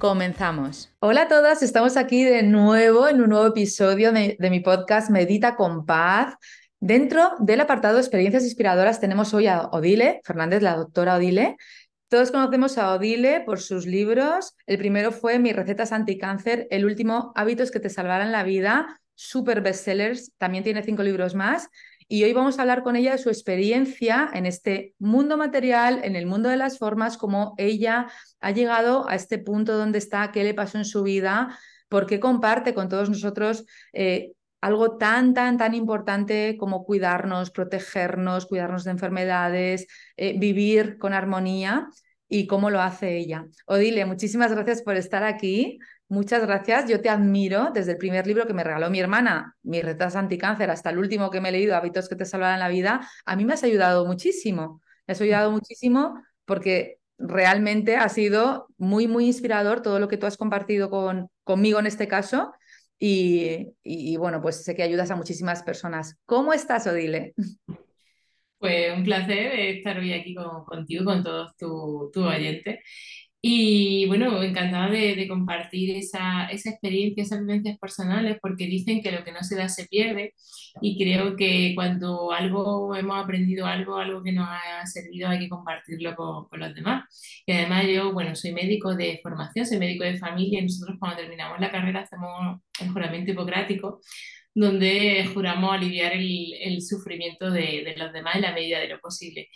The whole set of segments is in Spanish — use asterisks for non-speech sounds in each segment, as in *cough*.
Comenzamos. Hola a todas, estamos aquí de nuevo en un nuevo episodio de, mi podcast Medita con Paz. Dentro del apartado de experiencias inspiradoras tenemos hoy a Odile Fernández, la doctora Odile. Todos conocemos a Odile por sus libros. El primero fue Mis recetas anticáncer, el último Hábitos que te salvarán la vida, super bestsellers. También tiene cinco libros más y hoy vamos a hablar con ella de su experiencia en este mundo material, en el mundo de las formas, cómo ella ha llegado a este punto donde está, qué le pasó en su vida, por qué comparte con todos nosotros eh, algo tan, tan, tan importante como cuidarnos, protegernos, cuidarnos de enfermedades, eh, vivir con armonía y cómo lo hace ella. Odile, muchísimas gracias por estar aquí. Muchas gracias, yo te admiro desde el primer libro que me regaló mi hermana, Mis retas anticáncer, hasta el último que me he leído, Hábitos que te salvarán la vida. A mí me has ayudado muchísimo, me has ayudado muchísimo porque realmente ha sido muy, muy inspirador todo lo que tú has compartido con, conmigo en este caso. Y, bueno, pues sé que ayudas a muchísimas personas. ¿Cómo estás, Odile? Pues un placer estar hoy aquí contigo, con todos tus tu oyentes. Y bueno, encantada de, compartir esa, esa, experiencia, esas vivencias personales, porque dicen que lo que no se da se pierde. Y creo que cuando algo hemos aprendido algo, algo que nos ha servido, hay que compartirlo con, con los demás. Y además yo, bueno, soy médico de formación, soy médico de familia y nosotros cuando terminamos la carrera hacemos el juramento hipocrático donde juramos aliviar el, el sufrimiento de, de, los demás en la medida de lo posible.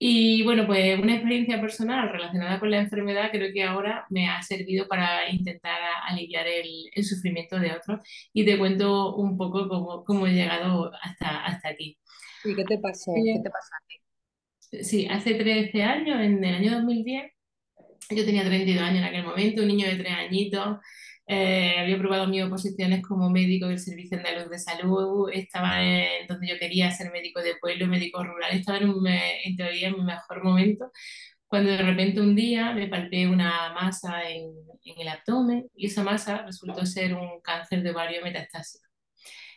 Y bueno, pues una experiencia personal relacionada con la enfermedad creo que ahora me ha servido para intentar aliviar el, el sufrimiento de otros y te cuento un poco cómo, cómo he llegado hasta, hasta aquí. ¿Y qué te pasó? ¿Qué te pasó a ti? Sí, hace 13 años, en el año 2010, yo tenía 32 años en aquel momento, un niño de 3 añitos, eh, había probado mis oposiciones como médico del Servicio Andaluz de Salud, estaba en donde yo quería ser médico de pueblo, médico rural, estaba en, en teoría en mi mejor momento, cuando de repente un día me palpé una masa en, en, el abdomen y esa masa resultó ser un cáncer de ovario metastásico.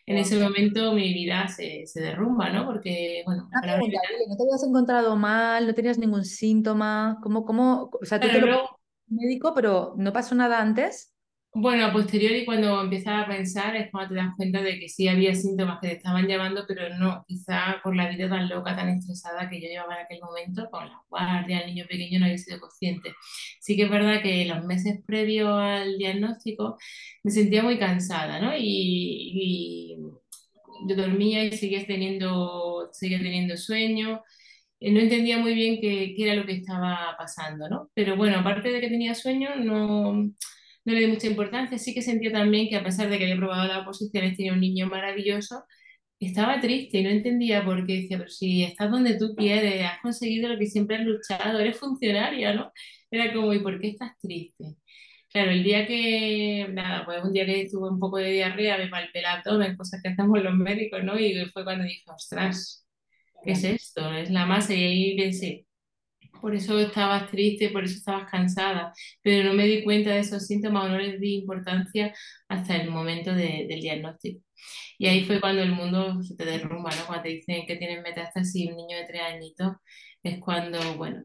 En ese momento mi vida se, se derrumba, ¿no? Porque, bueno... ¿no te habías encontrado mal? ¿No tenías ningún síntoma? ¿Cómo, cómo, o sea, tú te lo médico, pero ¿no pasó nada antes? Bueno, a posteriori, cuando empiezas a pensar, es cuando te das cuenta de que sí había síntomas que te estaban llamando, pero no, quizá por la vida tan loca, tan estresada que yo llevaba en aquel momento, con la guardia, el niño pequeño, no había sido consciente. Sí que es verdad que los meses previos al diagnóstico me sentía muy cansada, ¿no? Y, yo dormía y seguía teniendo, seguía teniendo sueño. No entendía muy bien qué, qué era lo que estaba pasando, ¿no? Pero bueno, aparte de que tenía sueño, no no le di mucha importancia. Sí que sentía también que a pesar de que había probado la oposición, tenía un niño maravilloso, estaba triste y no entendía por qué. Decía, pero si estás donde tú quieres, has conseguido lo que siempre has luchado, eres funcionaria, ¿no? Era como, ¿y por qué estás triste? Claro, el día que, nada, pues un día que tuve un poco de diarrea, me palpé el abdomen, cosas que hacemos los médicos, ¿no? Y fue cuando dije, ostras, ¿qué es esto? Es la masa. Y ahí pensé, por eso estabas triste, por eso estabas cansada, pero no me di cuenta de esos síntomas o no les di importancia hasta el momento del diagnóstico. Y ahí fue cuando el mundo se te derrumba, ¿no? Cuando te dicen que tienes metástasis, un niño de tres añitos, es cuando, bueno,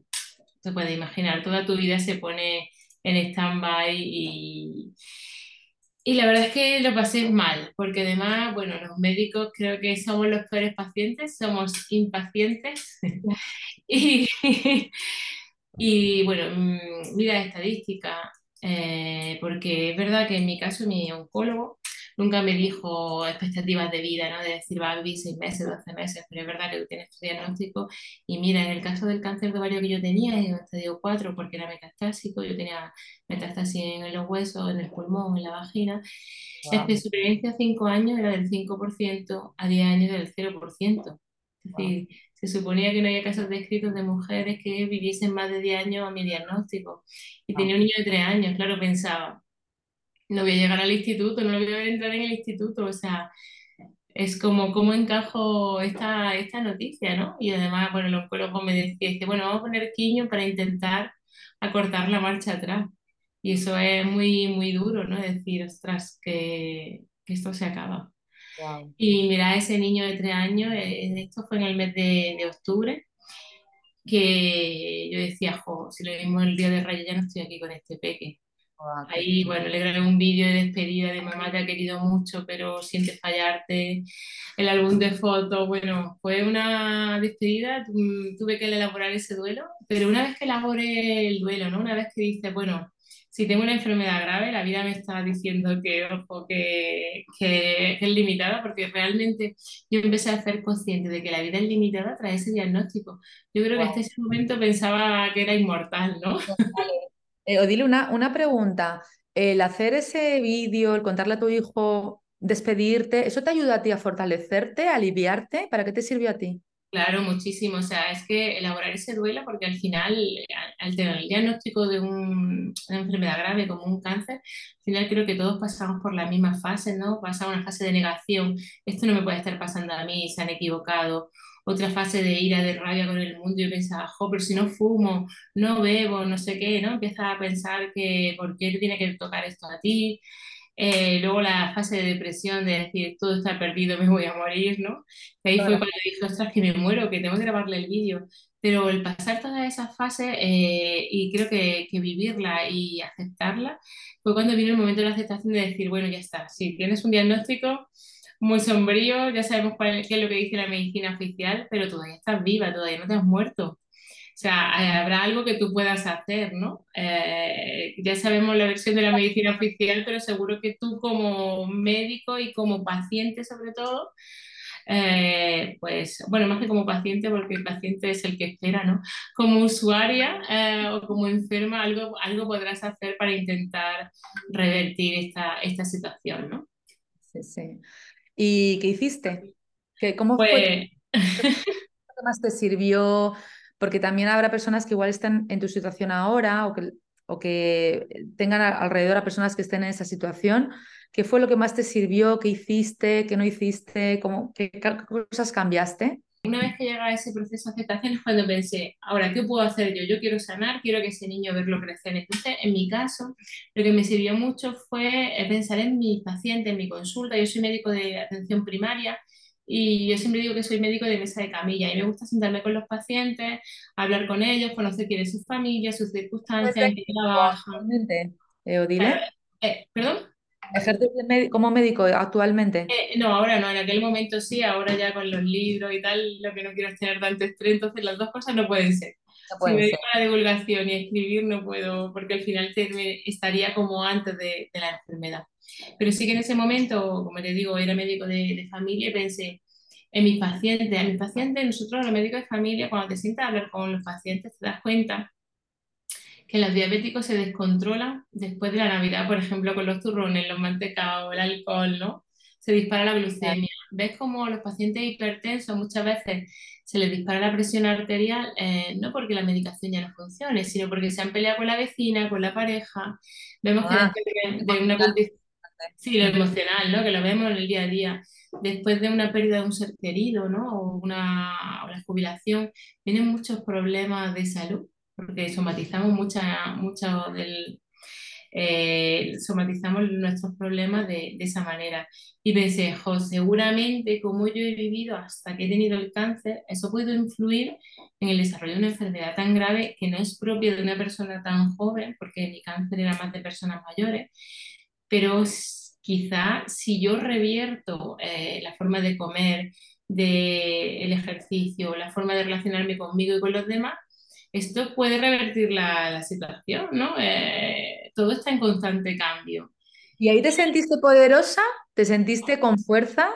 te puedes imaginar, toda tu vida se pone en stand-by y, y la verdad es que lo pasé mal, porque además, bueno, los médicos creo que somos los peores pacientes, somos impacientes. *laughs* y, *laughs* y, bueno, mm, mira estadística, eh, porque es verdad que en mi caso mi oncólogo nunca me dijo expectativas de vida, ¿no? De decir, va a vivir seis meses, doce meses, pero es verdad que tú tienes tu diagnóstico. Y mira, en el caso del cáncer de ovario que yo tenía, en el estadio 4, porque era metastásico, yo tenía metástasis en los huesos, en el pulmón, en la vagina. La supervivencia a 5 años era del 5%, a 10 años del 0%. Es decir, se suponía que no había casos descritos de mujeres que viviesen más de 10 años a mi diagnóstico. Y tenía un niño de 3 años, claro, pensaba, no voy a llegar al instituto, no voy a entrar en el instituto, o sea, es como cómo encajo esta, esta noticia, ¿no? Y además, bueno, el oncólogo me decía, dice, bueno, vamos a poner quiño para intentar acortar la marcha atrás. Y eso es muy, muy duro, ¿no? Decir, ostras, que, que esto se acaba. Y mira, ese niño de tres años, eh, esto fue en el mes de, de octubre, que yo decía, jo, si lo vimos el día de Raya ya no estoy aquí con este peque. Ah, Ahí, bueno, le grabé un vídeo de despedida de mamá que ha querido mucho, pero siente fallarte. El álbum de fotos, bueno, fue una despedida, tuve que elaborar ese duelo, pero una vez que elaboré el duelo, ¿no? Una vez que dice, bueno, si tengo una enfermedad grave, la vida me está diciendo que, ojo, que, que, es limitada, porque realmente yo empecé a ser consciente de que la vida es limitada tras ese diagnóstico. Yo creo que hasta ese momento pensaba que era inmortal, ¿no? Eh, Odile, una, una pregunta. El hacer ese vídeo, el contarle a tu hijo, despedirte, ¿eso te ayuda a ti a fortalecerte, a aliviarte? ¿Para qué te sirvió a ti? Claro, muchísimo. O sea, es que elaborar ese duelo, porque al final, al tener el diagnóstico de un, una enfermedad grave como un cáncer, al final creo que todos pasamos por la misma fase, ¿no? Pasamos una fase de negación. Esto no me puede estar pasando a mí, se han equivocado otra fase de ira, de rabia con el mundo y pensaba, jo, pero si no fumo, no bebo, no sé qué, ¿no? Empieza a pensar que por qué te tiene que tocar esto a ti. Eh, luego la fase de depresión, de decir, todo está perdido, me voy a morir, ¿no? Que ahí fue cuando dije, ostras, que me muero, que tengo que grabarle el vídeo. Pero el pasar todas esas fases eh, y creo que, que, vivirla y aceptarla, fue cuando vino el momento de la aceptación de decir, bueno, ya está, si tienes un diagnóstico, muy sombrío, ya sabemos cuál, qué es lo que dice la medicina oficial, pero todavía estás viva, todavía no te has muerto. O sea, eh, habrá algo que tú puedas hacer, ¿no? Eh, ya sabemos la versión de la medicina oficial, pero seguro que tú como médico y como paciente sobre todo, eh, pues, bueno, más que como paciente, porque el paciente es el que espera, ¿no? Como usuaria o como enferma, algo, algo podrás hacer para intentar revertir esta, esta situación, ¿no? Sí, sí. ¿Y qué hiciste? ¿Qué, ¿Cómo fue? Pues *laughs* *laughs* ¿Qué más te sirvió? Porque también habrá personas que igual están en tu situación ahora o que, o que tengan alrededor a personas que estén en esa situación. ¿Qué fue lo que más te sirvió? ¿Qué hiciste? ¿Qué no hiciste? ¿Cómo, ¿Qué cosas cambiaste? Una vez que llega ese proceso de aceptación es cuando pensé, ahora, ¿qué puedo hacer yo? Yo quiero sanar, quiero que ese niño verlo crecer. Entonces, en mi caso, lo que me sirvió mucho fue eh, pensar en mi paciente, en mi consulta. Yo soy médico de atención primaria y yo siempre digo que soy médico de mesa de camilla y me gusta sentarme con los pacientes, hablar con ellos, conocer quién es su familia, sus circunstancias, en qué trabajan. Eh, eh, ¿Perdón? ¿Ejerces como médico actualmente? Eh, no, ahora no, en aquel momento sí, ahora ya con los libros y tal, lo que no quiero es tener tanto estrés, entonces las dos cosas no pueden ser. si me dedico a la divulgación y a escribir no puedo, porque al final estaría como antes de, de, la enfermedad. Pero sí que en ese momento, como te digo, era médico de, de familia y pensé en mis pacientes, a mis pacientes, nosotros los médicos de familia, cuando te sientas a hablar con los pacientes, te das cuenta que los diabéticos se descontrolan después de la Navidad, por ejemplo, con los turrones, los mantecados, el alcohol, ¿no? Se dispara la glucemia. ¿Ves cómo los pacientes hipertensos muchas veces se les dispara la presión arterial? Eh, no porque la medicación ya no funcione, sino porque se han peleado con la vecina, con la pareja. Vemos que ah. después de, una condición... Sí, lo emocional, ¿no? Que lo vemos en el día a día. Después de una pérdida de un ser querido, ¿no? O una, o la jubilación, vienen muchos problemas de salud porque somatizamos mucha, mucho del, eh, somatizamos nuestros problemas de, de, esa manera. Y pensé, jo, seguramente como yo he vivido hasta que he tenido el cáncer, eso puede influir en el desarrollo de una enfermedad tan grave que no es propia de una persona tan joven, porque mi cáncer era más de personas mayores, pero quizá si yo revierto eh, la forma de comer, de el ejercicio, la forma de relacionarme conmigo y con los demás, esto puede revertir la, la situación, ¿no? Eh, todo está en constante cambio. ¿Y ahí te sentiste poderosa? ¿Te sentiste con fuerza?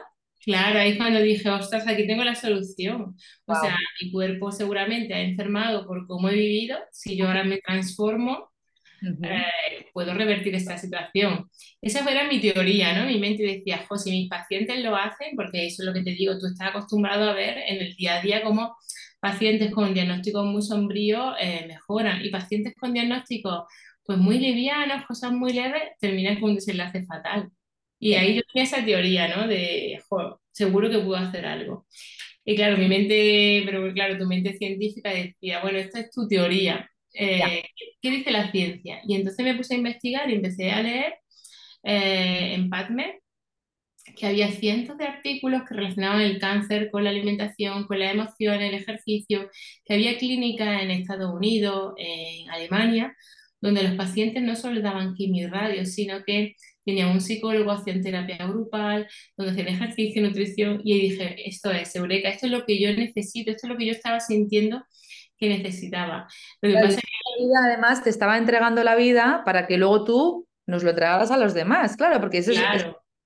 Claro, ahí cuando dije, ostras, aquí tengo la solución. O sea, Wow. mi cuerpo seguramente ha enfermado por cómo he vivido. Si yo ahora me transformo, Ujú. eh, puedo revertir esta situación. Esa era mi teoría, ¿no? Mi mente decía, jo, si mis pacientes lo hacen, porque eso es lo que te digo, tú estás acostumbrado a ver en el día a día cómo pacientes con diagnósticos muy sombríos eh, mejoran y pacientes con diagnósticos pues muy livianos, cosas muy leves, terminan con un desenlace fatal. Y ahí yo tenía esa teoría, ¿no? De, jo, seguro que puedo hacer algo. Y claro, mi mente, pero claro, tu mente científica decía, bueno, esta es tu teoría, eh, ¿qué dice la ciencia? Y entonces me puse a investigar y empecé a leer eh, en PubMed que había cientos de artículos que relacionaban el cáncer con la alimentación, con las emociones, el ejercicio, que había clínicas en Estados Unidos, en Alemania, donde los pacientes no solo daban quimio y radio, sino que tenían un psicólogo, hacían terapia grupal, donde hacían ejercicio, nutrición, y dije, esto es Eureka, esto es lo que yo necesito, esto es lo que yo estaba sintiendo que necesitaba. Lo que pasa vida, además te estaba entregando la vida para que luego tú nos lo entregaras a los demás, claro, porque eso es,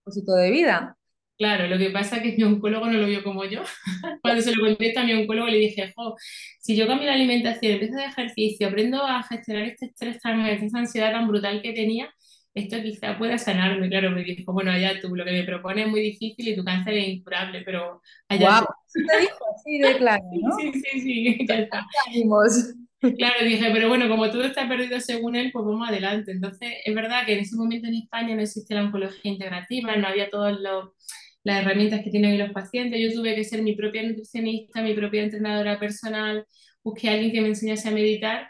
propósito de vida. Claro, lo que pasa es que mi oncólogo no lo vio como yo. *laughs* Cuando se lo conté a mi oncólogo le dije, jo, si yo cambio la alimentación, empiezo de ejercicio, aprendo a gestionar este estrés tan, esta ansiedad tan brutal que tenía, esto quizá pueda sanarme. Claro, me dijo, bueno, allá tú, lo que me propones es muy difícil y tu cáncer es incurable, pero allá tú. te dijo así de claro, *laughs* sí, sí, sí, *laughs* ya está. Claro, dije, pero bueno, como todo está perdido según él, pues vamos adelante. Entonces, es verdad que en ese momento en España no existe la oncología integrativa, no había todas las herramientas que tienen los pacientes. Yo tuve que ser mi propia nutricionista, mi propia entrenadora personal, busqué a alguien que me enseñase a meditar,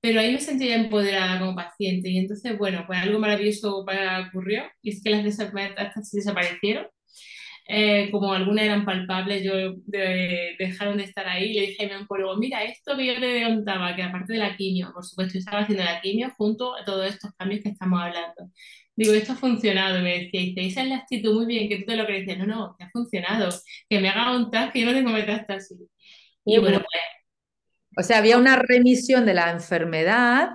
pero ahí me sentía empoderada como paciente. Y entonces, bueno, pues algo maravilloso ocurrió, y es que las metástasis desaparecieron eh, como algunas eran palpables, yo de- dejaron de estar ahí le dije a mi oncólogo, mira, esto que yo te contaba, que aparte de la quimio, por supuesto, yo estaba haciendo la quimio junto a todos estos cambios que estamos hablando. Digo, esto ha funcionado, me decía, y dice, esa es la actitud, muy bien, que tú te lo crees. No, no, que ha funcionado, que me haga un tag, que yo no tengo metástasis. Y bueno, bueno. O sea, había una remisión de la enfermedad,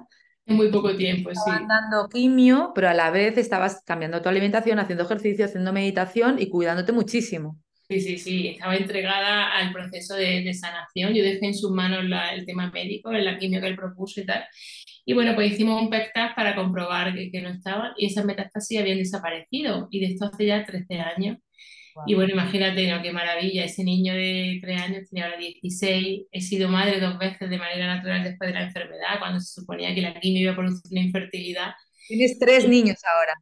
en muy poco tiempo, estaban sí. dando quimio, pero a la vez estabas cambiando tu alimentación, haciendo ejercicio, haciendo meditación y cuidándote muchísimo. Sí, sí, sí, estaba entregada al proceso de, de sanación. Yo dejé en sus manos la- el tema médico, la quimio que él propuso y tal. Y bueno, pues hicimos un PET test para comprobar que, que no estaban y esas metástasis habían desaparecido. Y de esto hace ya 13 años. Y bueno, imagínate, ¿no? Qué maravilla. Ese niño de 3 años tiene ahora 16. He sido madre dos veces de manera natural después de la enfermedad, cuando se suponía que la quimio iba a producir una infertilidad. Tienes tres niños ahora.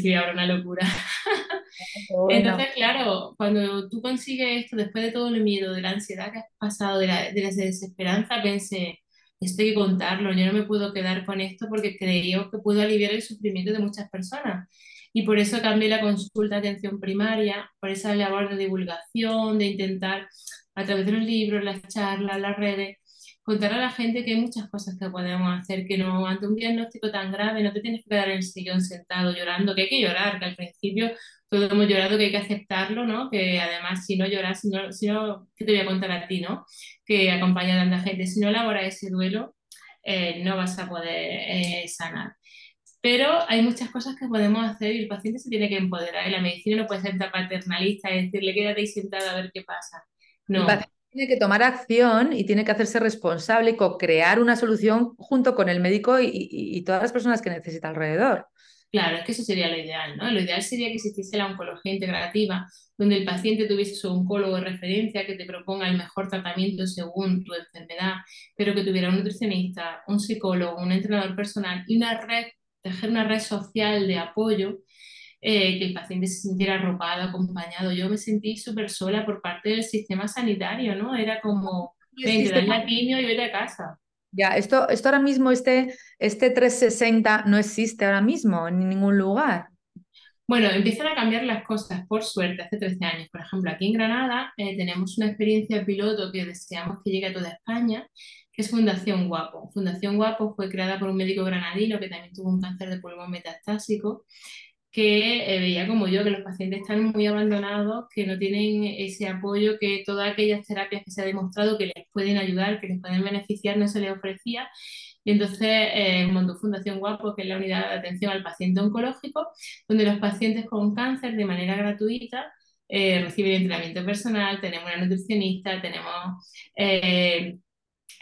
sí, ahora una locura. *laughs* Bueno. Entonces, claro, cuando tú consigues esto, después de todo el miedo, de la ansiedad que has pasado, de la, de la desesperanza, pensé, esto hay que contarlo, yo no me puedo quedar con esto porque creo que puedo aliviar el sufrimiento de muchas personas. Y por eso cambié la consulta de atención primaria, por esa labor de divulgación, de intentar, a través de los libros, las charlas, las redes, contar a la gente que hay muchas cosas que podemos hacer, que no, ante un diagnóstico tan grave no te tienes que quedar en el sillón sentado llorando, que hay que llorar, que al principio todos hemos llorado, que hay que aceptarlo, ¿no? Que además si no lloras, si no, si ¿qué te voy a contar a ti, ¿no? Que acompaña a tanta gente, si no elaboras ese duelo, eh, no vas a poder eh, sanar. Pero hay muchas cosas que podemos hacer y el paciente se tiene que empoderar. La medicina no puede ser tan paternalista y decirle quédate ahí sentado a ver qué pasa. El No, paciente tiene que tomar acción y tiene que hacerse responsable y co-crear una solución junto con el médico y, y- y todas las personas que necesita alrededor. Claro, es que eso sería lo ideal, ¿no? Lo ideal sería que existiese la oncología integrativa, donde el paciente tuviese su oncólogo de referencia que te proponga el mejor tratamiento según tu enfermedad, pero que tuviera un nutricionista, un psicólogo, un entrenador personal y una red, tejer una red social de apoyo, eh, que el paciente se sintiera arropado, acompañado. Yo me sentí súper sola por parte del sistema sanitario, ¿no? Era como, ven, te la quimio y vete a casa. ya, esto, esto ahora mismo, este, este 360 no existe ahora mismo en ningún lugar. Bueno, empiezan a cambiar las cosas, por suerte, hace 13 años. Por ejemplo, aquí en Granada eh, tenemos una experiencia piloto que deseamos que llegue a toda España, que es Fundación Guapo. Fundación Guapo fue creada por un médico granadino que también tuvo un cáncer de pulmón metastásico, que eh, veía como yo que los pacientes están muy abandonados, que no tienen ese apoyo, que todas aquellas terapias que se ha demostrado que les pueden ayudar, que les pueden beneficiar, no se les ofrecía Y entonces eh, montó Fundación Guapo, que es la unidad de atención al paciente oncológico, donde los pacientes con cáncer de manera gratuita eh, reciben entrenamiento personal, tenemos una nutricionista, tenemos eh,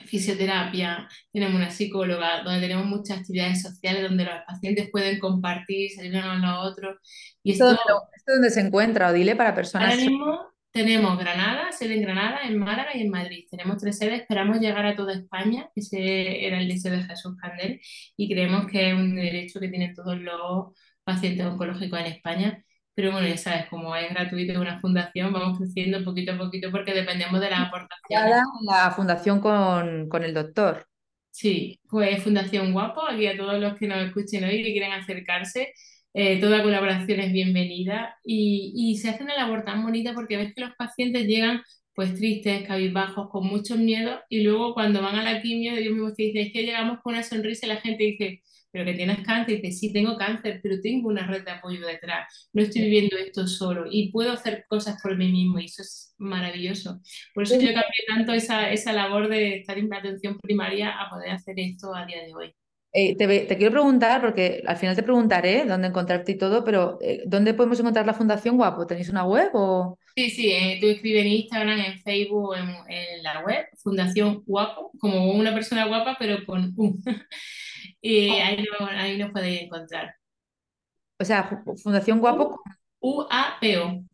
fisioterapia, tenemos una psicóloga, donde tenemos muchas actividades sociales, donde los pacientes pueden compartir, salir uno a los otros. Y esto, ¿Esto, dónde se encuentra, dile para personas? Ahora mismo tenemos Granada, sede en Granada, en Málaga y en Madrid. Tenemos tres sedes, esperamos llegar a toda España, ese era el deseo de Jesús Candel, y creemos que es un derecho que tienen todos los pacientes oncológicos en España. Pero bueno, ya sabes, como es gratuito una fundación, vamos creciendo poquito a poquito porque dependemos de las aportaciones. La fundación con, con el doctor. Sí, pues Fundación Guapo, aquí a todos los que nos escuchen hoy y que quieren acercarse, eh, toda colaboración es bienvenida y, y, se hace una labor tan bonita porque ves que los pacientes llegan pues tristes, cabizbajos, con muchos miedos y luego cuando van a la quimio, Dios mismo te dice, es que llegamos con una sonrisa y la gente dice, pero que tienes cáncer, y dice, sí, tengo cáncer, pero tengo una red de apoyo detrás, no estoy viviendo esto solo y puedo hacer cosas por mí mismo y eso es maravilloso. Por eso yo cambié tanto esa, esa labor de estar en la atención primaria a poder hacer esto a día de hoy. Eh, te, quiero preguntar, porque al final te preguntaré dónde encontrarte y todo, pero eh, ¿dónde podemos encontrar la Fundación Guapo? ¿Tenéis una web o...? Sí, sí, eh, tú escribes en Instagram, en Facebook, en, en, la web, Fundación Guapo, como una persona guapa, pero con U. *laughs* y oh. ahí, ahí nos podéis encontrar. O sea, Fundación Guapo. U-A-P-O.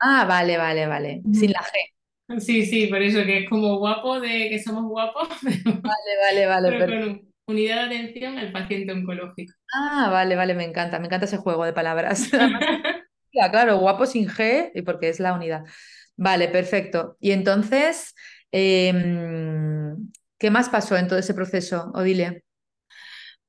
Ah, vale, vale, vale. Sin la G. Sí, sí, por eso que es como guapo de que somos guapos. *laughs* vale, vale, vale. Unidad de atención al paciente oncológico. Ah, vale, vale, me encanta, me encanta ese juego de palabras. *laughs* claro, guapo sin G, y porque es la unidad. Vale, perfecto. Y entonces, em, ¿qué más pasó en todo ese proceso, Odile?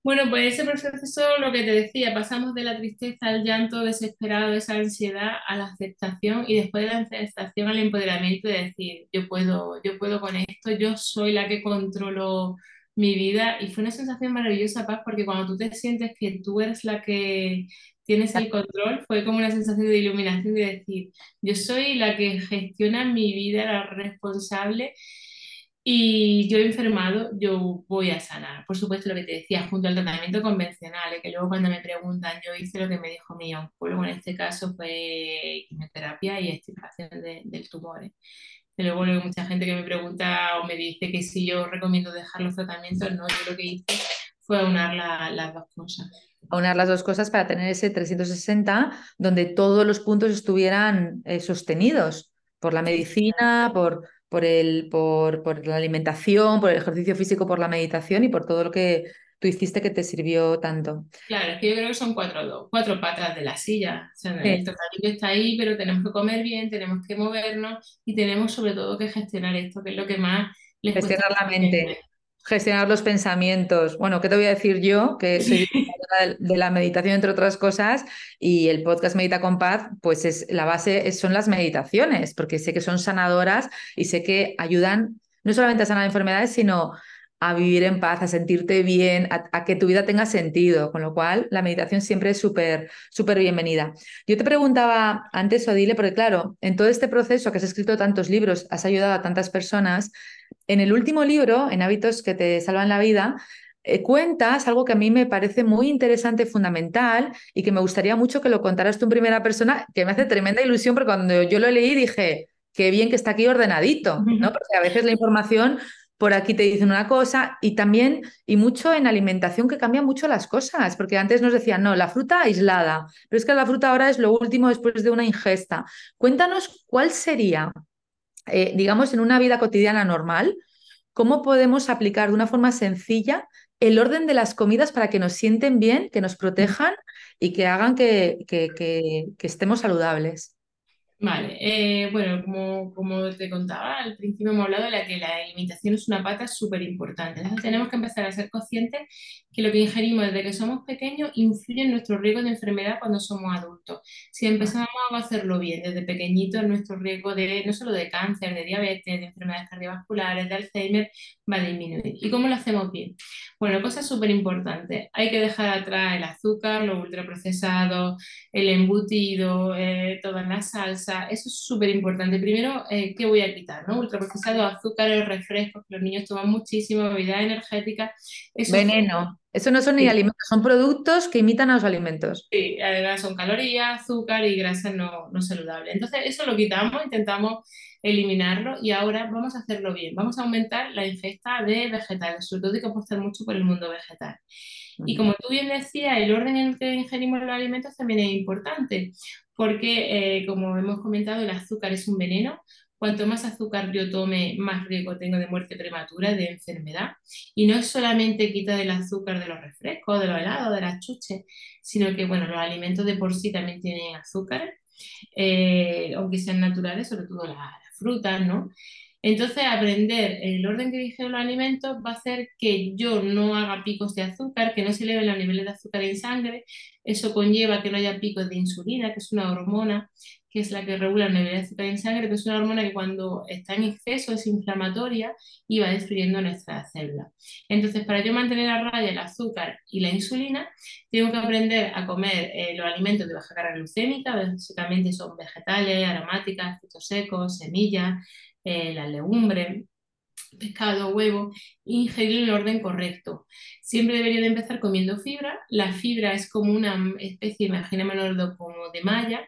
Bueno, pues ese proceso, lo que te decía, pasamos de la tristeza al llanto desesperado, esa ansiedad, a la aceptación y después de la aceptación al empoderamiento de decir, yo puedo, yo puedo con esto, yo soy la que controlo mi vida. Y fue una sensación maravillosa, Paz, porque cuando tú te sientes que tú eres la que tienes el control, fue como una sensación de iluminación de decir, yo soy la que gestiona mi vida, la responsable y yo he enfermado, yo voy a sanar. Por supuesto, lo que te decía, junto al tratamiento convencional, que luego cuando me preguntan, yo hice lo que me dijo mi oncólogo, en este caso fue quimioterapia y extirpación del tumor. ¿eh? luego hay mucha gente que me pregunta o me dice que si yo recomiendo dejar los tratamientos, no, yo lo que hice fue aunar las dos cosas. Aunar las dos cosas para tener ese 360 donde todos los puntos estuvieran eh, sostenidos por la medicina, por, por, el, por, por la alimentación, por el ejercicio físico, por la meditación y por todo lo que tú hiciste que te sirvió tanto. Claro, es que yo creo que son cuatro, cuatro patas de la silla. O sea, El tratamiento está ahí, pero tenemos que comer bien, tenemos que movernos y tenemos sobre todo que gestionar esto, que es lo que más les Gestionar la mente. Gestionar los pensamientos. Bueno, ¿qué te voy a decir yo? Que soy *laughs* de la meditación, entre otras cosas, y el podcast Medita con Paz, pues es la base son las meditaciones, porque sé que son sanadoras y sé que ayudan no solamente a sanar enfermedades, sino a vivir en paz, a sentirte bien, a, que tu vida tenga sentido, con lo cual la meditación siempre es súper, súper bienvenida. Yo te preguntaba antes, Odile, porque claro, en todo este proceso que has escrito tantos libros, has ayudado a tantas personas, en el último libro, en Hábitos que te salvan la vida, eh, cuentas algo que a mí me parece muy interesante, fundamental, y que me gustaría mucho que lo contaras tú en primera persona, que me hace tremenda ilusión, porque cuando yo lo leí dije, qué bien que está aquí ordenadito, ¿no? Porque a veces la información por aquí te dicen una cosa y también, y mucho en alimentación que cambian mucho las cosas, porque antes nos decían, no, la fruta aislada, pero es que la fruta ahora es lo último después de una ingesta. Cuéntanos cuál sería, eh, digamos, en una vida cotidiana normal, cómo podemos aplicar de una forma sencilla el orden de las comidas para que nos sienten bien, que nos protejan y que hagan que, estemos saludables. Vale, eh, bueno, como, te contaba, al principio hemos hablado de que la alimentación es una pata súper importante. Entonces tenemos que empezar a ser conscientes que lo que ingerimos desde que somos pequeños influye en nuestro riesgo de enfermedad cuando somos adultos. Si empezamos a hacerlo bien desde pequeñitos, nuestro riesgo de no solo de cáncer, de diabetes, de enfermedades cardiovasculares, de Alzheimer, va a disminuir. ¿Y cómo lo hacemos bien? Bueno, cosas súper importantes. Hay que dejar atrás el azúcar, los ultraprocesados, el embutido, eh, todas las salsas eso es súper importante. Primero, eh, ¿qué voy a quitar? ¿no? Ultraprocesados, azúcares, refrescos, que los niños toman muchísimo, bebidas energéticas. Veneno. Eso no son ni alimentos, son productos que imitan a los alimentos. Sí, además son calorías, azúcar y grasa no, no saludable. Entonces, eso lo quitamos, intentamos eliminarlo y ahora vamos a hacerlo bien. Vamos a aumentar la ingesta de vegetales, sobre todo hay que apostar mucho por el mundo vegetal. Y como tú bien decías, el orden en el que ingerimos los alimentos también es importante, porque eh, como hemos comentado, el azúcar es un veneno. Cuanto más azúcar yo tome, más riesgo tengo de muerte prematura, de enfermedad. Y no es solamente quitar el azúcar de los refrescos, de los helados, de las chuches, sino que bueno, los alimentos de por sí también tienen azúcar, eh, aunque sean naturales, sobre todo las frutas, ¿no? Entonces, aprender el orden que dije los alimentos va a hacer que yo no haga picos de azúcar, que no se eleven los niveles de azúcar en sangre. Eso conlleva que no haya picos de insulina, que es una hormona que es la que regula el nivel de azúcar en sangre, que es una hormona que cuando está en exceso es inflamatoria y va destruyendo nuestras células. Entonces, para yo mantener a raya el azúcar y la insulina, tengo que aprender a comer eh, los alimentos de baja carga glucémica, básicamente son vegetales, aromáticas, frutos secos, semillas, eh, la legumbre, pescado, huevo, ingerir el orden correcto. Siempre debería de empezar comiendo fibra. La fibra es como una especie, imaginémonos como de malla,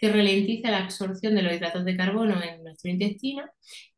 que ralentiza la absorción de los hidratos de carbono en nuestro intestino.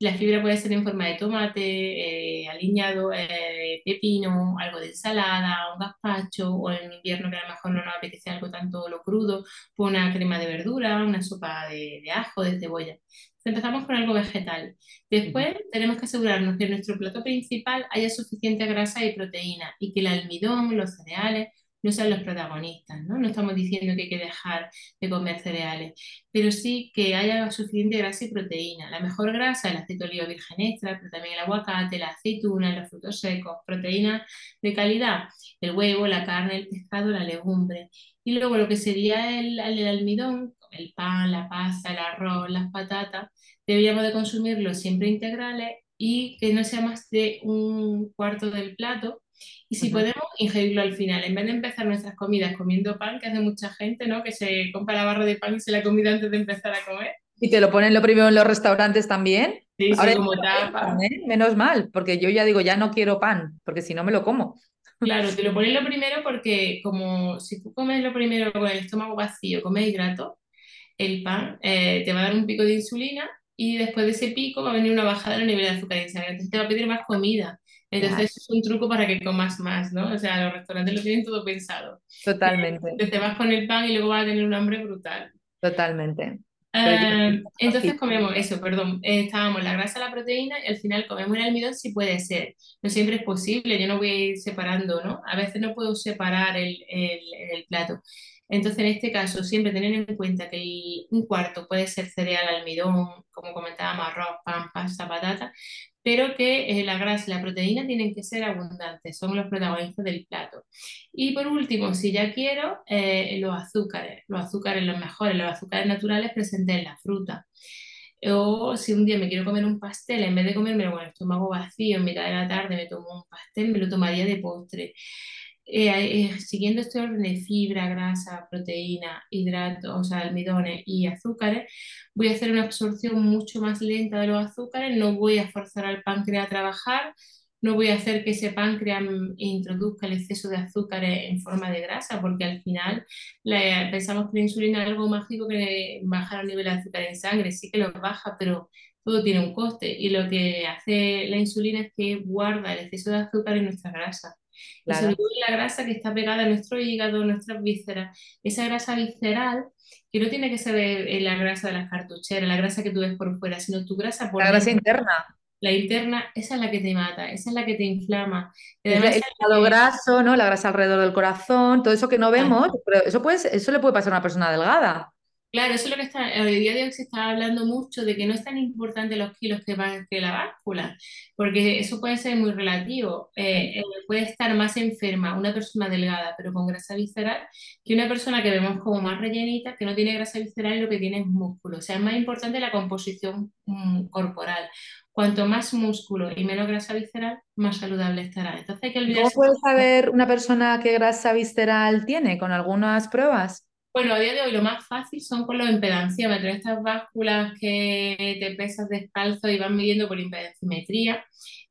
La fibra puede ser en forma de tomate, eh, aliñado, eh, pepino, algo de ensalada, un gazpacho, o en invierno que a lo mejor no nos apetece algo tanto lo crudo, pues una crema de verdura, una sopa de, de ajo, de cebolla. Empezamos con algo vegetal. Después tenemos que asegurarnos que en nuestro plato principal haya suficiente grasa y proteína y que el almidón, los cereales, no sean los protagonistas, ¿no? No estamos diciendo que hay que dejar de comer cereales, pero sí que haya suficiente grasa y proteína. La mejor grasa, el aceite de oliva virgen extra, pero también el aguacate, la aceituna, los frutos secos, proteína de calidad, el huevo, la carne, el pescado, la legumbre. Y luego lo que sería el, el almidón, el pan, la pasta, el arroz, las patatas, deberíamos de consumirlos siempre integrales y que no sea más de un cuarto del plato y si podemos, ingerirlo al final. En vez de empezar nuestras comidas comiendo pan, que hace mucha gente, ¿no? Que se compra la barra de pan y se la comida antes de empezar a comer. Y te lo ponen lo primero en los restaurantes también. Sí, sí como tapa. ¿eh? Menos mal, porque yo ya digo, ya no quiero pan, porque si no me lo como. Claro, te lo *laughs* ponen lo primero porque como si tú comes lo primero con el estómago vacío, comes hidrato, el pan eh, te va a dar un pico de insulina y después de ese pico va a venir una bajada en el nivel de azúcar sangre. Entonces te va a pedir más comida. Entonces es un truco para que comas más, ¿no? O sea, los restaurantes lo tienen todo pensado. Totalmente. Te vas con el pan y luego vas a tener un hambre brutal. Totalmente. Eh, entonces comemos eso, perdón, eh, estábamos la grasa, la proteína y al final comemos el almidón si puede ser. No siempre es posible, yo no voy a ir separando, ¿no? A veces no puedo separar el, el, el plato. Entonces, en este caso, siempre tener en cuenta que un cuarto puede ser cereal, almidón, como comentábamos, arroz, pan, pasta, patata, pero que eh, la grasa y la proteína tienen que ser abundantes, son los protagonistas del plato. Y por último, si ya quiero, eh, los azúcares, los azúcares los mejores, los azúcares naturales presentes en la fruta. O si un día me quiero comer un pastel, en vez de comerme con el estómago vacío en mitad de la tarde, me tomo un pastel, me lo tomaría de postre. Eh, eh, siguiendo este orden de fibra, grasa, proteína, hidratos, o sea, almidones y azúcares, voy a hacer una absorción mucho más lenta de los azúcares, no voy a forzar al páncreas a trabajar, no voy a hacer que ese páncreas introduzca el exceso de azúcares en forma de grasa, porque al final pensamos que la insulina es algo mágico que baja el nivel de azúcar en sangre, sí que lo baja, pero todo tiene un coste y lo que hace la insulina es que guarda el exceso de azúcar en nuestra grasa. Claro. la grasa que está pegada a nuestro hígado, a nuestras vísceras, esa grasa visceral, que no tiene que ser la grasa de las cartucheras, la grasa que tú ves por fuera, sino tu grasa por La grasa interna. La interna, esa es la que te mata, esa es la que te inflama. el hígado graso, ¿no? La grasa alrededor del corazón, todo eso que no vemos, pero eso, puede, eso le puede pasar a una persona delgada. Claro, eso es lo que está, hoy día de hoy se está hablando mucho de que no es tan importante los kilos que, que la báscula, porque eso puede ser muy relativo. Eh, eh, puede estar más enferma una persona delgada pero con grasa visceral que una persona que vemos como más rellenita que no tiene grasa visceral y lo que tiene es músculo. O sea, es más importante la composición mm, corporal. Cuanto más músculo y menos grasa visceral, más saludable estará. Entonces hay que ¿Cómo puede saber una persona qué grasa visceral tiene con algunas pruebas? Bueno, a día de hoy lo más fácil son con los impedanciómetros, estas básculas que te pesas descalzo y van midiendo por impedanciometría,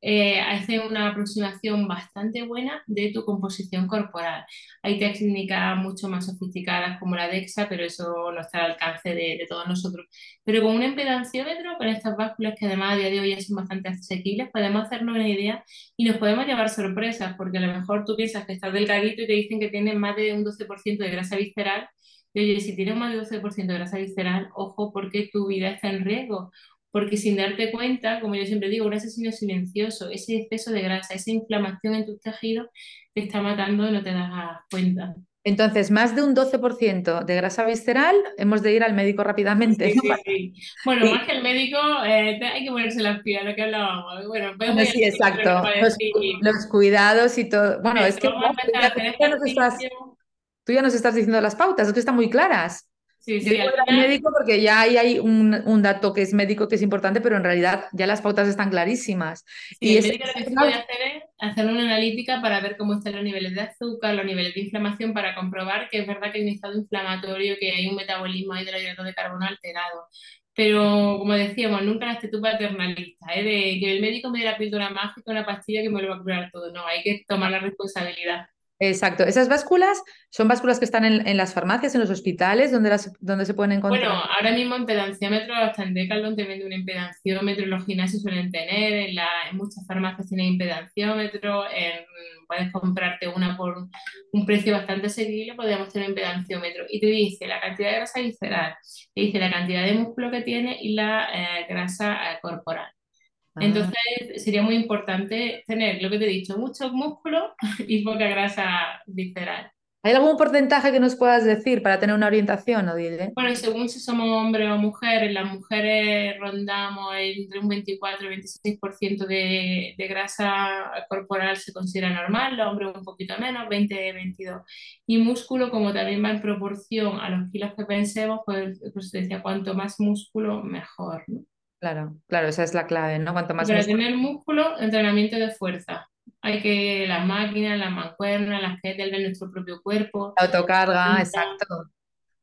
eh, hacen una aproximación bastante buena de tu composición corporal. Hay técnicas mucho más sofisticadas como la DEXA, pero eso no está al alcance de, de todos nosotros. Pero con un impedanciómetro, con estas básculas que además a día de hoy ya son bastante asequibles, podemos hacernos una idea y nos podemos llevar sorpresas, porque a lo mejor tú piensas que estás delgadito y te dicen que tienes más de un 12% de grasa visceral y oye, si tienes más de 12% de grasa visceral, ojo porque tu vida está en riesgo. Porque sin darte cuenta, como yo siempre digo, un asesino silencioso, ese exceso de grasa, esa inflamación en tus tejidos te está matando y no te das cuenta. Entonces, más de un 12% de grasa visceral, hemos de ir al médico rápidamente. Sí, sí, sí. Bueno, más que el médico, eh, hay que ponerse las pilas, lo que hablábamos. Bueno, sí, exacto. Los, cuidados y todo. Bueno, es que tú ya nos estás diciendo las pautas, es que están muy claras. Sí, sí, Yo al médico porque ya hay, hay un, un, dato que es médico que es importante, pero en realidad ya las pautas están clarísimas. y el médico lo que se puede hacer es hacer una analítica para ver cómo están los niveles de azúcar, los niveles de inflamación, para comprobar que es verdad que hay un estado inflamatorio, que hay un metabolismo ahí de hidratos de carbono alterado. Pero, como decíamos, nunca la actitud paternalista, ¿eh? de que el médico me dé la píldora mágica, una pastilla que me lo va a curar todo. No, hay que tomar la responsabilidad. Exacto. Esas básculas son básculas que están en, las farmacias, en los hospitales, donde, las, donde se pueden encontrar. Bueno, ahora mismo impedanciómetro, hasta en Decathlon te venden un impedanciómetro, los gimnasios suelen tener, en, la, en muchas farmacias tienen impedanciómetro, puedes comprarte una por un precio bastante seguido, podríamos tener un impedanciómetro. Y te dice la cantidad de grasa visceral, te dice la cantidad de músculo que tiene y la eh, grasa eh, corporal. Ah. Entonces sería muy importante tener, lo que te he dicho, mucho músculo *laughs* y poca grasa visceral. ¿Hay algún porcentaje que nos puedas decir para tener una orientación, Odile? Bueno, según si somos hombre o mujer, las mujeres rondamos entre un 24 y 26% de, de grasa corporal se considera normal, los hombres un poquito menos, 20-22. Y músculo, como también va en proporción a los kilos que pensemos, pues, pues decía, cuanto más músculo, mejor. ¿no? Claro, claro, esa es la clave, ¿no? Cuanto más Para tener músculo, entrenamiento de fuerza. Hay que las máquinas, las mancuernas, las que de nuestro propio cuerpo. autocarga, exacto.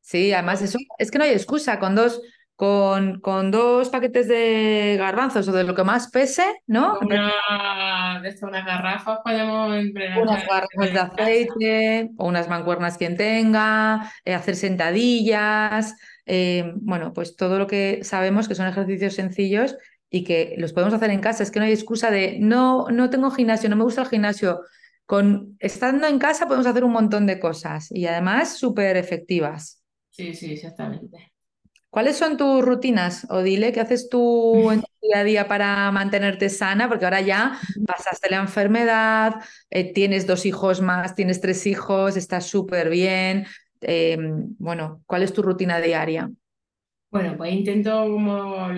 Sí, además eso es que no hay excusa con dos con, con dos paquetes de garbanzos o de lo que más pese, ¿no? Una, de unas garrafas podemos. Unas garrafas de aceite o unas mancuernas quien tenga, eh, hacer sentadillas, eh, bueno, pues todo lo que sabemos que son ejercicios sencillos y que los podemos hacer en casa. Es que no hay excusa de no, no tengo gimnasio, no me gusta el gimnasio. Con estando en casa podemos hacer un montón de cosas y además súper efectivas. Sí, sí, exactamente. ¿Cuáles son tus rutinas, Odile? ¿Qué haces tú en tu día a día para mantenerte sana? Porque ahora ya pasaste la enfermedad, eh, tienes dos hijos más, tienes tres hijos, estás súper bien. Em, bueno, ¿cuál es tu rutina diaria? Bueno, pues intento como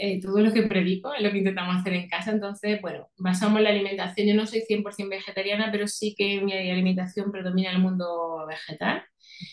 eh, todo lo que predico, es lo que intentamos hacer en casa, entonces, bueno, basamos la alimentación, yo no soy 100% vegetariana, pero sí que mi alimentación predomina el mundo vegetal.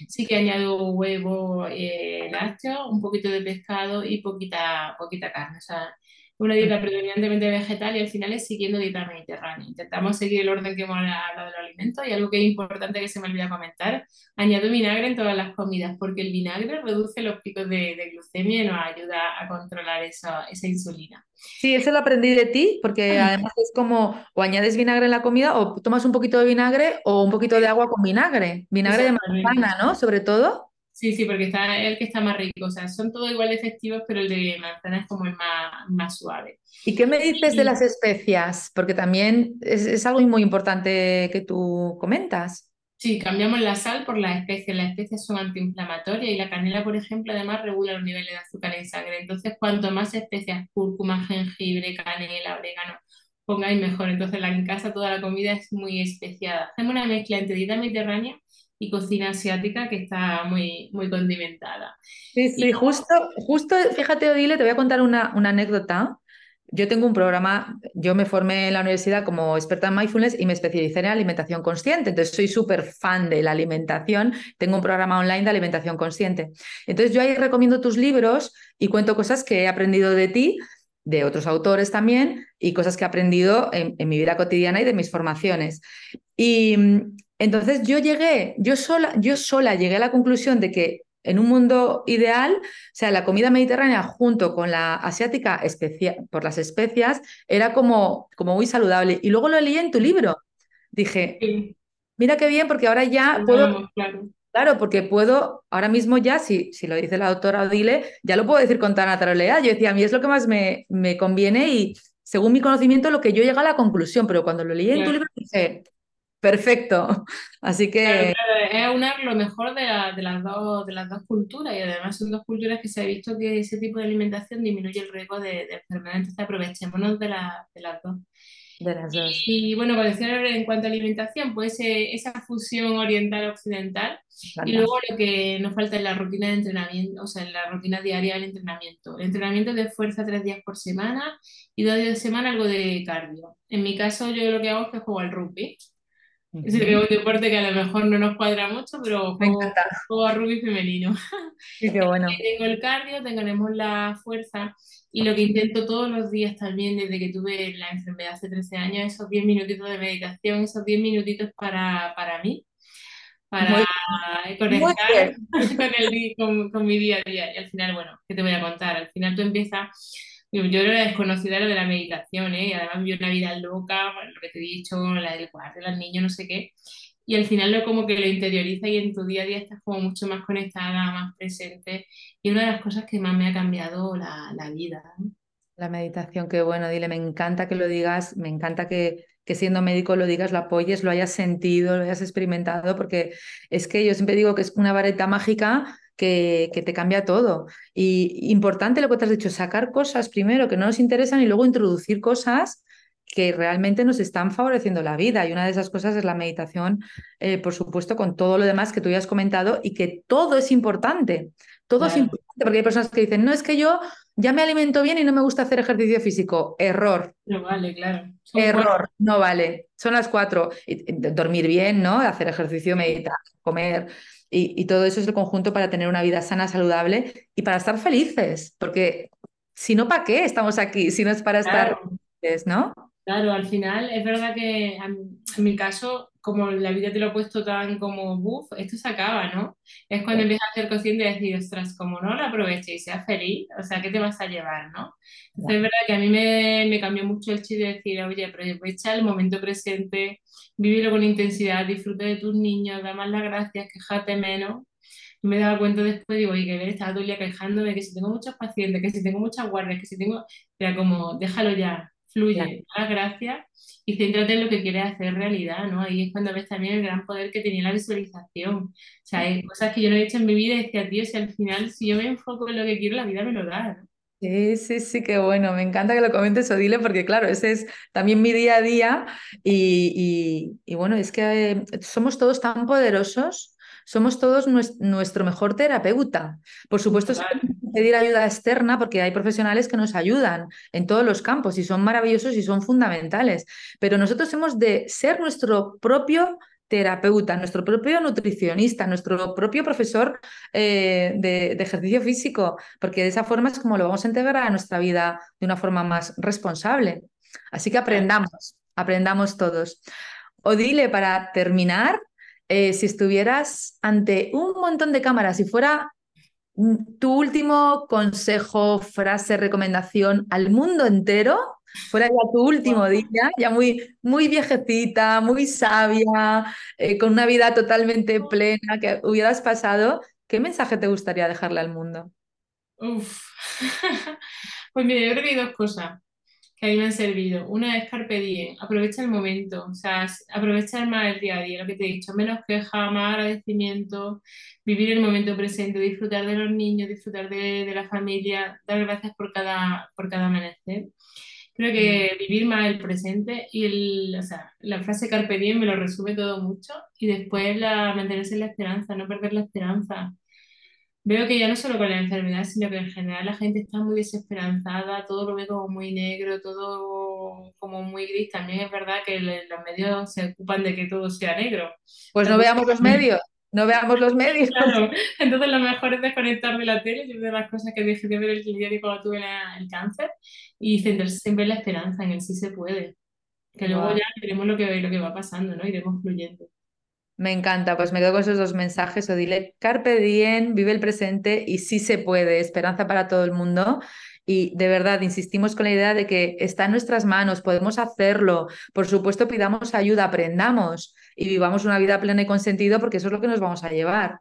Sí que añado huevo, eh, lácteo, un poquito de pescado y poquita, poquita carne. O sea, una dieta predominantemente vegetal y al final es siguiendo dieta mediterránea. Intentamos seguir el orden que hemos hablado de los alimentos y algo que es importante que se me olvida comentar, añado vinagre en todas las comidas porque el vinagre reduce los picos de, glucemia y nos ayuda a controlar esa, esa insulina. Sí, eso lo aprendí de ti, porque además es como o añades vinagre en la comida o tomas un poquito de vinagre o un poquito de agua con vinagre, vinagre de manzana, ¿no? Sobre todo. Sí, sí, porque está el que está más rico. O sea, son todos igual de efectivos, pero el de manzana es como el más, más suave. ¿Y qué me dices de las especias? Porque también es, algo muy importante que tú comentas. Sí, cambiamos la sal por las especias. Las especias son antiinflamatorias y la canela, por ejemplo, además regula los niveles de azúcar en sangre. Entonces, cuanto más especias, cúrcuma, jengibre, canela, orégano, pongáis mejor. Entonces, en casa toda la comida es muy especiada. Hacemos una mezcla entre dieta mediterránea y cocina asiática que está muy, muy condimentada. Sí, sí, justo, justo, fíjate, Odile, te voy a contar una, una anécdota. Yo tengo un programa, yo me formé en la universidad como experta en mindfulness y me especialicé en alimentación consciente. Entonces soy súper fan de la alimentación. Tengo un programa online de alimentación consciente. Entonces yo ahí recomiendo tus libros y cuento cosas que he aprendido de ti, de otros autores también y cosas que he aprendido en, en mi vida cotidiana y de mis formaciones. Y Entonces yo llegué, yo sola, yo sola llegué a la conclusión de que en un mundo ideal, o sea, la comida mediterránea junto con la asiática por las especias era como, como muy saludable. Y luego lo leí en tu libro. Dije, mira qué bien, porque ahora ya puedo... claro. claro. porque puedo, ahora mismo ya, si, si lo dice la doctora Odile, ya lo puedo decir con tan naturalidad. Yo decía, a mí es lo que más me, me conviene y según mi conocimiento, lo que yo llegué a la conclusión, pero cuando lo leí en tu libro dije, Perfecto. Así que... es unar lo mejor de, de, las dos, de las dos culturas y además son dos culturas que se ha visto que ese tipo de alimentación disminuye el riesgo de, de enfermedad, entonces aprovechémonos de, de las dos. De las dos. Y, bueno, para decir en cuanto a alimentación, pues eh, esa fusión oriental-occidental y luego lo que nos falta es la rutina de entrenamiento, o sea, en la rutina diaria del entrenamiento. El entrenamiento de fuerza tres días por semana y dos días de semana algo de cardio. En mi caso yo lo que hago es que juego al rugby. Es un deporte que a lo mejor no nos cuadra mucho, pero juego, a rugby femenino. *laughs* Sí, qué bueno. tengo el cardio, tenemos la fuerza y lo que intento todos los días también desde que tuve la enfermedad hace 13 años, esos 10 minutitos de meditación, esos 10 minutitos para, para mí, para conectar *laughs* con, el, con, con mi día a día. Y al final, bueno, ¿qué te voy a contar? Al final tú empiezas yo era desconocida lo de la meditación, ¿eh? Y además vi una vida loca, lo que te he dicho, la del cuarto, los niños, no sé qué. Y al final lo como que lo interioriza y en tu día a día estás como mucho más conectada, más presente. Y una de las cosas que más me ha cambiado la, la vida. La meditación, qué bueno, dile, me encanta que lo digas, me encanta que, que siendo médico lo digas, lo apoyes, lo hayas sentido, lo hayas experimentado, porque es que yo siempre digo que es una vareta mágica que, te cambia todo. Y importante lo que te has dicho, sacar cosas primero que no nos interesan y luego introducir cosas que realmente nos están favoreciendo la vida. Y una de esas cosas es la meditación, eh, por supuesto, con todo lo demás que tú ya has comentado y que todo es importante. Todo es importante porque hay personas que dicen, no es que yo ya me alimento bien y no me gusta hacer ejercicio físico. Error. No vale, claro. Error, no vale. Son las cuatro. Dormir bien, ¿no? Hacer ejercicio, meditar, comer. Y, todo eso es el conjunto para tener una vida sana, saludable y para estar felices, porque si no, ¿para qué estamos aquí? Si no es para estar felices, ¿no? Claro, al final es verdad que en mi caso, como la vida te lo ha puesto tan como, buf, esto se acaba, ¿no? Es cuando empiezas a ser consciente y decir, ostras, como no lo aproveches y seas feliz, o sea, ¿qué te vas a llevar, no? Entonces es verdad que a mí me, me cambió mucho el chiste de decir, oye, aprovecha el momento presente, vívelo con intensidad, disfruta de tus niños, da más las gracias, quejate menos. Me daba cuenta después, digo, oye, que ver, estaba todo el día quejándome, que si tengo muchos pacientes, que si tengo muchas guardias, que si tengo, era como, déjalo ya, fluye, da gracias y céntrate en lo que quieres hacer realidad, ¿no? Ahí es cuando ves también el gran poder que tenía la visualización. O sea, hay cosas que yo no he hecho en mi vida y decía, tío, si al final, si yo me enfoco en lo que quiero, la vida me lo da, ¿no? Sí, sí, sí, qué bueno. Me encanta que lo comentes, Odile, porque claro, ese es también mi día a día y, y bueno, es que eh, somos todos tan poderosos somos todos nuestro mejor terapeuta. Por supuesto, pedir ayuda externa porque hay profesionales que nos ayudan en todos los campos y son maravillosos y son fundamentales. Pero nosotros hemos de ser nuestro propio terapeuta, nuestro propio nutricionista, nuestro propio profesor eh, de, ejercicio físico, porque de esa forma es como lo vamos a integrar a nuestra vida de una forma más responsable. Así que aprendamos, aprendamos todos. Odile, para terminar, eh, si estuvieras ante un montón de cámaras y fuera mm, tu último consejo, frase, recomendación al mundo entero, fuera ya tu último día, ya muy, muy viejecita, muy sabia, eh, con una vida totalmente plena que hubieras pasado, ¿qué mensaje te gustaría dejarle al mundo? Uf. *laughs* pues mira, yo creo que hay dos cosas que a mí me han servido. Una es Carpe Diem, aprovecha el momento, o sea, aprovecha más el día a día, lo que te he dicho, menos queja, más agradecimiento, vivir el momento presente, disfrutar de los niños, disfrutar de, de la familia, dar gracias por cada, por cada amanecer. Creo que mm. vivir más el presente y el, o sea, la frase Carpe Diem me lo resume todo mucho y después la, mantenerse en la esperanza, no perder la esperanza veo que ya no solo con la enfermedad, sino que en general la gente está muy desesperanzada, todo lo ve como muy negro, todo como muy gris. También es verdad que los medios se ocupan de que todo sea negro. Pues no veamos los medios. No veamos los medios. *laughs* Claro, entonces lo mejor es desconectar de la tele. Yo de las cosas que dejé de ver el diario cuando tuve el cáncer y centrarse siempre en la esperanza, en el sí se puede. Que luego ya veremos lo que, lo que va pasando, ¿no? Iremos fluyendo. Me encanta, pues me quedo con esos dos mensajes. O dile, carpe diem, vive el presente y sí se puede, esperanza para todo el mundo. Y de verdad, insistimos con la idea de que está en nuestras manos, podemos hacerlo. Por supuesto, pidamos ayuda, aprendamos y vivamos una vida plena y con sentido porque eso es lo que nos vamos a llevar.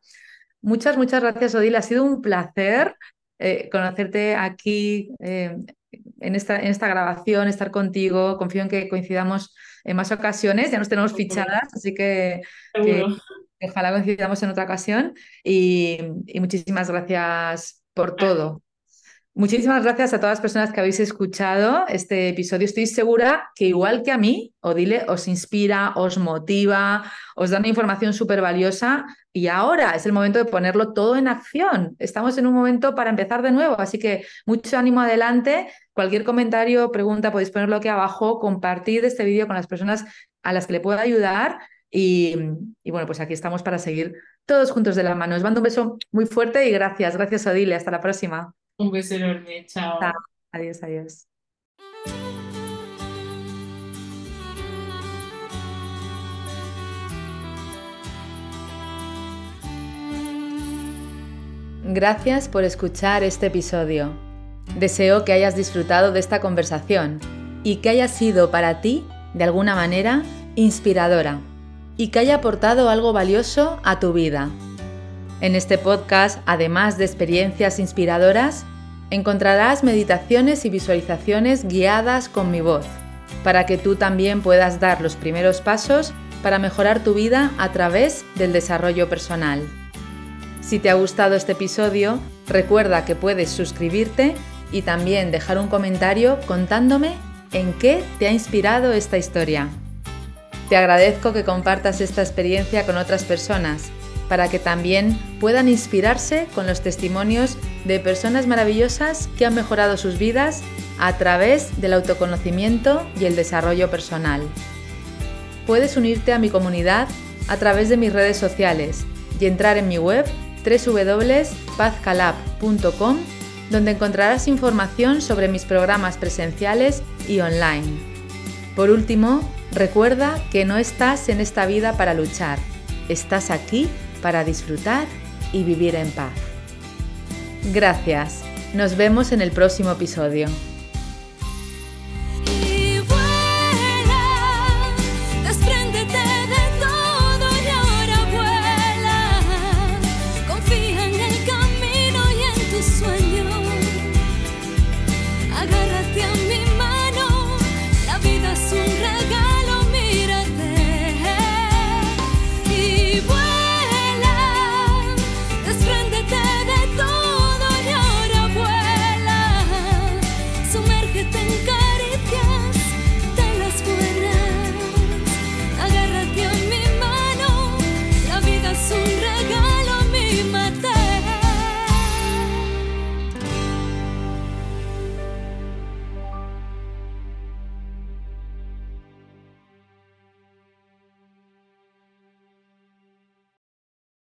Muchas, muchas gracias, Odile. Ha sido un placer eh, conocerte aquí eh, en, esta, en esta grabación, estar contigo. Confío en que coincidamos en más ocasiones. Ya nos tenemos fichadas, así que, ojalá coincidamos en otra ocasión. y muchísimas gracias por todo. Muchísimas gracias a todas las personas que habéis escuchado este episodio. Estoy segura que igual que a mí, Odile os inspira, os motiva, os da una información súper valiosa y ahora es el momento de ponerlo todo en acción. Estamos en un momento para empezar de nuevo, así que mucho ánimo adelante. Cualquier comentario, pregunta, podéis ponerlo aquí abajo, compartir este vídeo con las personas a las que le pueda ayudar y, y, bueno, pues aquí estamos para seguir todos juntos de la mano. Os mando un beso muy fuerte y gracias. Gracias, Odile. Hasta la próxima. Un beso enorme, chao. Adiós, adiós. Gracias por escuchar este episodio. Deseo que hayas disfrutado de esta conversación y que haya sido para ti, de alguna manera, inspiradora y que haya aportado algo valioso a tu vida. En este podcast, además de experiencias inspiradoras, encontrarás meditaciones y visualizaciones guiadas con mi voz, para que tú también puedas dar los primeros pasos para mejorar tu vida a través del desarrollo personal. Si te ha gustado este episodio, recuerda que puedes suscribirte y también dejar un comentario contándome en qué te ha inspirado esta historia. Te agradezco que compartas esta experiencia con otras personas para que también puedan inspirarse con los testimonios de personas maravillosas que han mejorado sus vidas a través del autoconocimiento y el desarrollo personal. Puedes unirte a mi comunidad a través de mis redes sociales y entrar en mi web www.pazcalab.com donde encontrarás información sobre mis programas presenciales y online. Por último, recuerda que no estás en esta vida para luchar, estás aquí para disfrutar y vivir en paz. Gracias. Nos vemos en el próximo episodio.